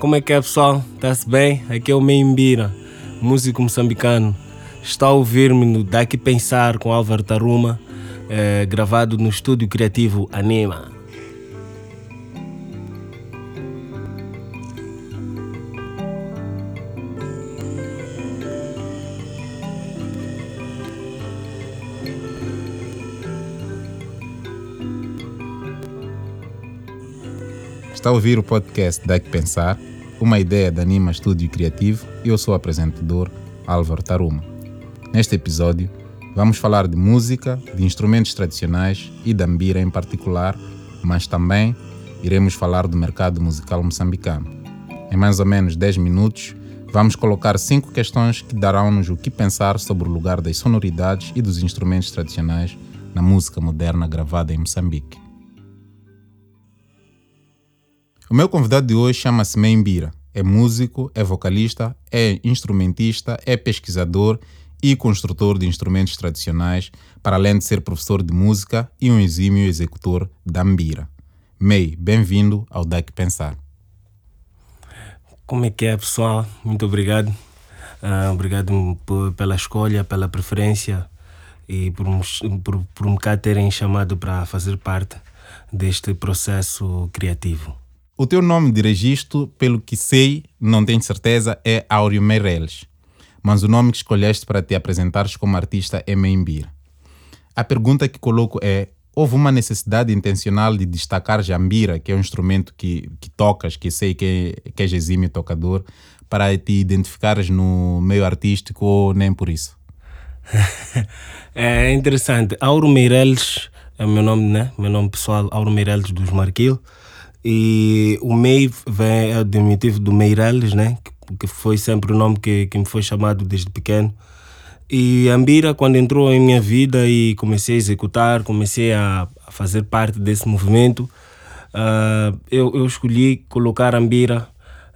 como é que é pessoal? Tá-se bem? Aqui é o Meimbira, músico moçambicano. Está a ouvir-me no Daqui Pensar com Álvaro Taruma, é, gravado no estúdio criativo Anima. Está a ouvir o podcast Dá que Pensar, uma ideia da Anima Estúdio Criativo e eu sou o apresentador Álvaro Taruma. Neste episódio, vamos falar de música, de instrumentos tradicionais e da ambira em particular, mas também iremos falar do mercado musical moçambicano. Em mais ou menos 10 minutos, vamos colocar cinco questões que darão-nos o que pensar sobre o lugar das sonoridades e dos instrumentos tradicionais na música moderna gravada em Moçambique. O meu convidado de hoje chama-se Membira. É músico, é vocalista, é instrumentista, é pesquisador e construtor de instrumentos tradicionais, para além de ser professor de música e um exímio executor da Ambira. Mei, bem-vindo ao DEC Pensar. Como é que é, pessoal? Muito obrigado. Uh, obrigado pela escolha, pela preferência e por, por, por me cá terem chamado para fazer parte deste processo criativo. O teu nome de registro, pelo que sei, não tenho certeza, é Áureo Meireles. Mas o nome que escolheste para te apresentares como artista é Meimbir. A pergunta que coloco é: houve uma necessidade intencional de destacar Jambira, que é um instrumento que, que tocas, que sei que, que és exímio tocador, para te identificares no meio artístico ou nem por isso? é interessante. Auro Meireles é o meu nome, né? Meu nome pessoal, Auro Meireles dos Marquil. E o MEI vem, é o diminutivo do Meireles, né? Que, foi sempre o nome que, que me foi chamado desde pequeno. E a Ambira, quando entrou em minha vida e comecei a executar, comecei a, a fazer parte desse movimento, uh, eu, eu escolhi colocar a Ambira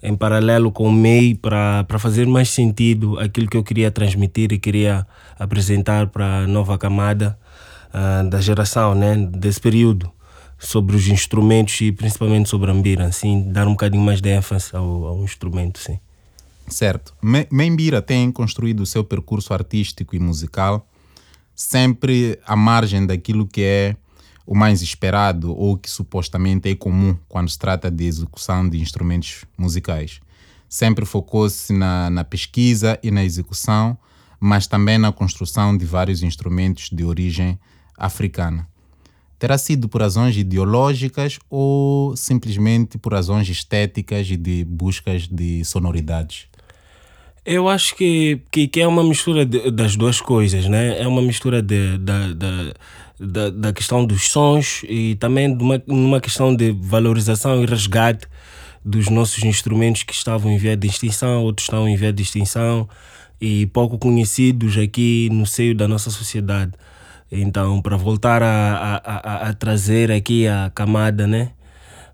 em paralelo com o MEI para fazer mais sentido aquilo que eu queria transmitir e queria apresentar para a nova camada uh, da geração, né? Desse período sobre os instrumentos e principalmente sobre a Mbira, assim, dar um bocadinho mais de ênfase ao, ao instrumento, sim. Certo. Membira tem construído o seu percurso artístico e musical sempre à margem daquilo que é o mais esperado ou que supostamente é comum quando se trata de execução de instrumentos musicais. Sempre focou-se na, na pesquisa e na execução, mas também na construção de vários instrumentos de origem africana terá sido por razões ideológicas ou simplesmente por razões estéticas e de buscas de sonoridades? Eu acho que, que, que é uma mistura de, das duas coisas, né? É uma mistura de, da, da, da, questão dos sons e também de uma, uma questão de valorização e resgate dos nossos instrumentos que estavam em via de extinção, outros estão em via de extinção e pouco conhecidos aqui no seio da nossa sociedade. Então, para voltar a, a, a, trazer aqui a camada, né?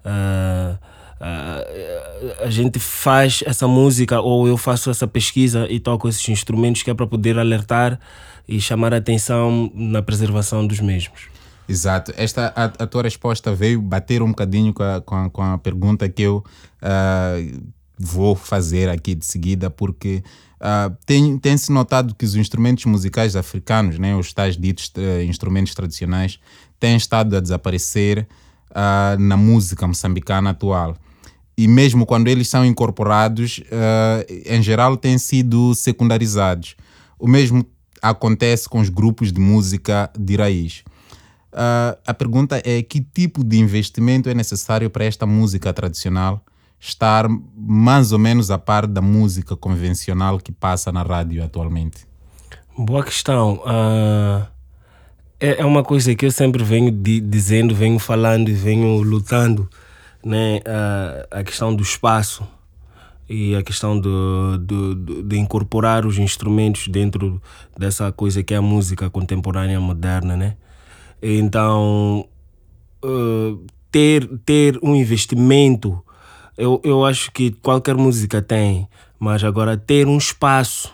Uh, uh, a gente faz essa música ou eu faço essa pesquisa e toco esses instrumentos que é para poder alertar e chamar a atenção na preservação dos mesmos. Exato. Esta, a, a tua resposta veio bater um bocadinho com a, com a, com a pergunta que eu uh, vou fazer aqui de seguida, porque Uh, tem, tem-se notado que os instrumentos musicais africanos, né, os tais ditos uh, instrumentos tradicionais, têm estado a desaparecer uh, na música moçambicana atual. E mesmo quando eles são incorporados, ah, em geral têm sido secundarizados. O mesmo acontece com os grupos de música de raiz. a pergunta é que tipo de investimento é necessário para esta música tradicional estar mais ou menos a par da música convencional que passa na rádio atualmente? Boa questão. Uh, é, é uma coisa que eu sempre venho di dizendo, venho falando e venho lutando, né? Uh, a questão do espaço e a questão de, de, de, incorporar os instrumentos dentro dessa coisa que é a música contemporânea moderna, né? Então, uh, ter, ter um investimento eu, eu acho que qualquer música tem, mas agora ter um espaço,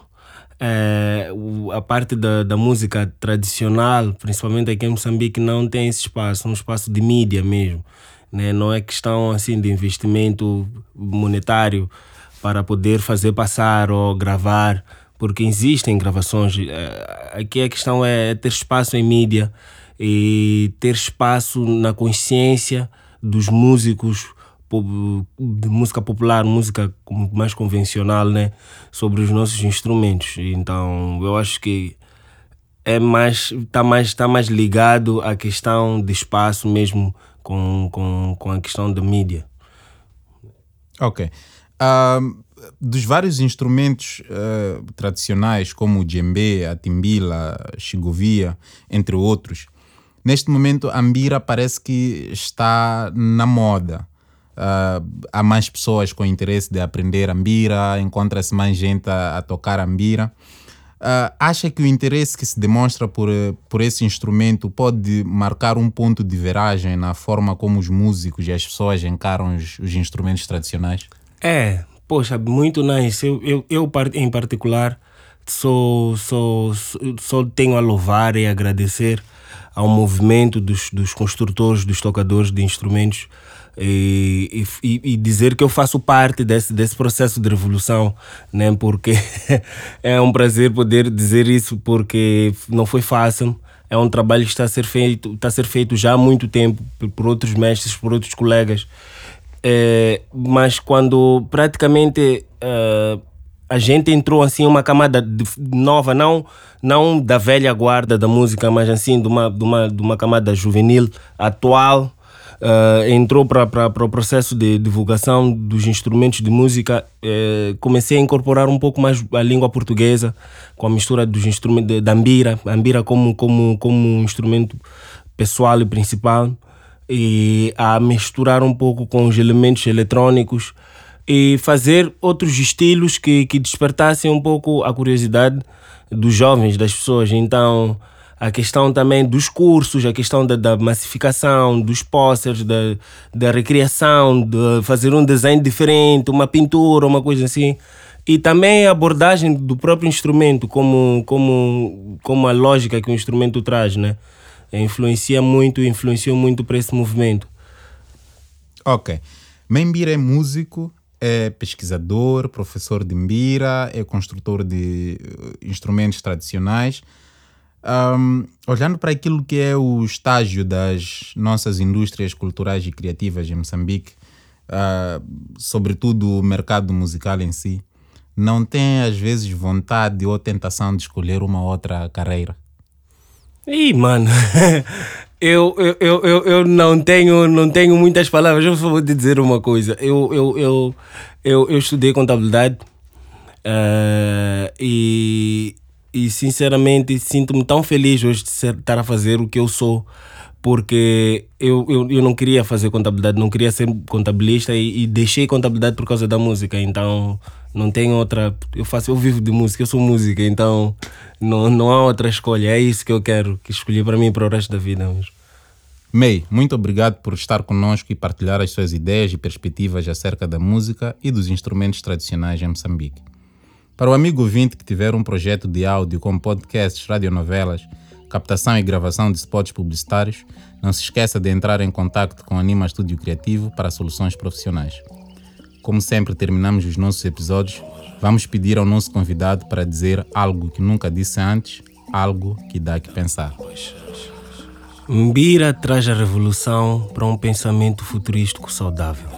é, a parte da, da música tradicional, principalmente aqui em Moçambique, não tem esse espaço, um espaço de mídia mesmo. Né? Não é questão assim de investimento monetário para poder fazer passar ou gravar, porque existem gravações. Eh, aqui a questão é ter espaço em mídia e ter espaço na consciência dos músicos de música popular, música mais convencional, né, sobre os nossos instrumentos. Então, eu acho que é mais está mais tá mais ligado à questão de espaço mesmo com, com, com a questão da mídia. Ok. Uh, dos vários instrumentos uh, tradicionais, como o djembe, a timbila, a xigovia, entre outros, neste momento a mbira parece que está na moda. Uh, há mais pessoas com interesse de aprender a mbira, encontra-se mais gente a, a tocar a mbira. Uh, acha que o interesse que se demonstra por, por esse instrumento pode marcar um ponto de viragem na forma como os músicos e as pessoas encaram os, os instrumentos tradicionais? É, poxa, muito nice. Eu, eu, eu em particular, só, só, só tenho a louvar e agradecer ao movimento dos, dos construtores, dos tocadores de instrumentos e, e, e, dizer que eu faço parte desse, desse processo de revolução, né? porque é um prazer poder dizer isso, porque não foi fácil. É um trabalho que está a ser feito, está a ser feito já há muito tempo por outros mestres, por outros colegas. É, mas quando praticamente uh, a gente entrou assim uma camada de, nova, não não da velha guarda da música, mas assim de uma, de uma, de uma camada juvenil, atual, uh, entrou para o processo de divulgação dos instrumentos de música, uh, comecei a incorporar um pouco mais a língua portuguesa com a mistura dos instrumentos da ambira, ambira como como como um instrumento pessoal e principal. E a misturar um pouco com os elementos eletrônicos e fazer outros estilos que, que despertassem um pouco a curiosidade dos jovens, das pessoas. Então, a questão também dos cursos, a questão da, da massificação, dos posters, da, da recriação, de fazer um desenho diferente, uma pintura, uma coisa assim. E também a abordagem do próprio instrumento, como, como, como a lógica que o instrumento traz, né? Influencia muito, influenciou muito para esse movimento. Ok. Membira é músico, é pesquisador, professor de mbira, é construtor de eh, instrumentos tradicionais. Um, olhando para aquilo que é o estágio das nossas indústrias culturais e criativas em Moçambique, uh, sobretudo o mercado musical em si, não tem às vezes vontade ou tentação de escolher uma outra carreira? Ih, mano, eu, eu, eu, eu, eu não, tenho, não tenho muitas palavras, eu só vou te dizer uma coisa. Eu, eu, eu, eu, eu estudei contabilidade uh, e e sinceramente sinto-me tão feliz hoje de estar a fazer o que eu sou porque eu, eu, eu não queria fazer contabilidade, não queria ser contabilista e, e, deixei contabilidade por causa da música, então não tenho outra. Eu faço, eu vivo de música, eu sou música, então não, não há outra escolha, é isso que eu quero, que escolhi para mim para o resto da vida mesmo. May, muito obrigado por estar conosco e partilhar as suas ideias e perspectivas acerca da música e dos instrumentos tradicionais em Moçambique. Para o amigo ouvinte que tiver um projeto de áudio como podcasts, radionovelas, captação e gravação de spots publicitários, não se esqueça de entrar em contato com Anima Estúdio Criativo para soluções profissionais. Como sempre terminamos os nossos episódios, vamos pedir ao nosso convidado para dizer algo que nunca disse antes, algo que dá que pensar. Mbira traz a revolução para um pensamento futurístico saudável.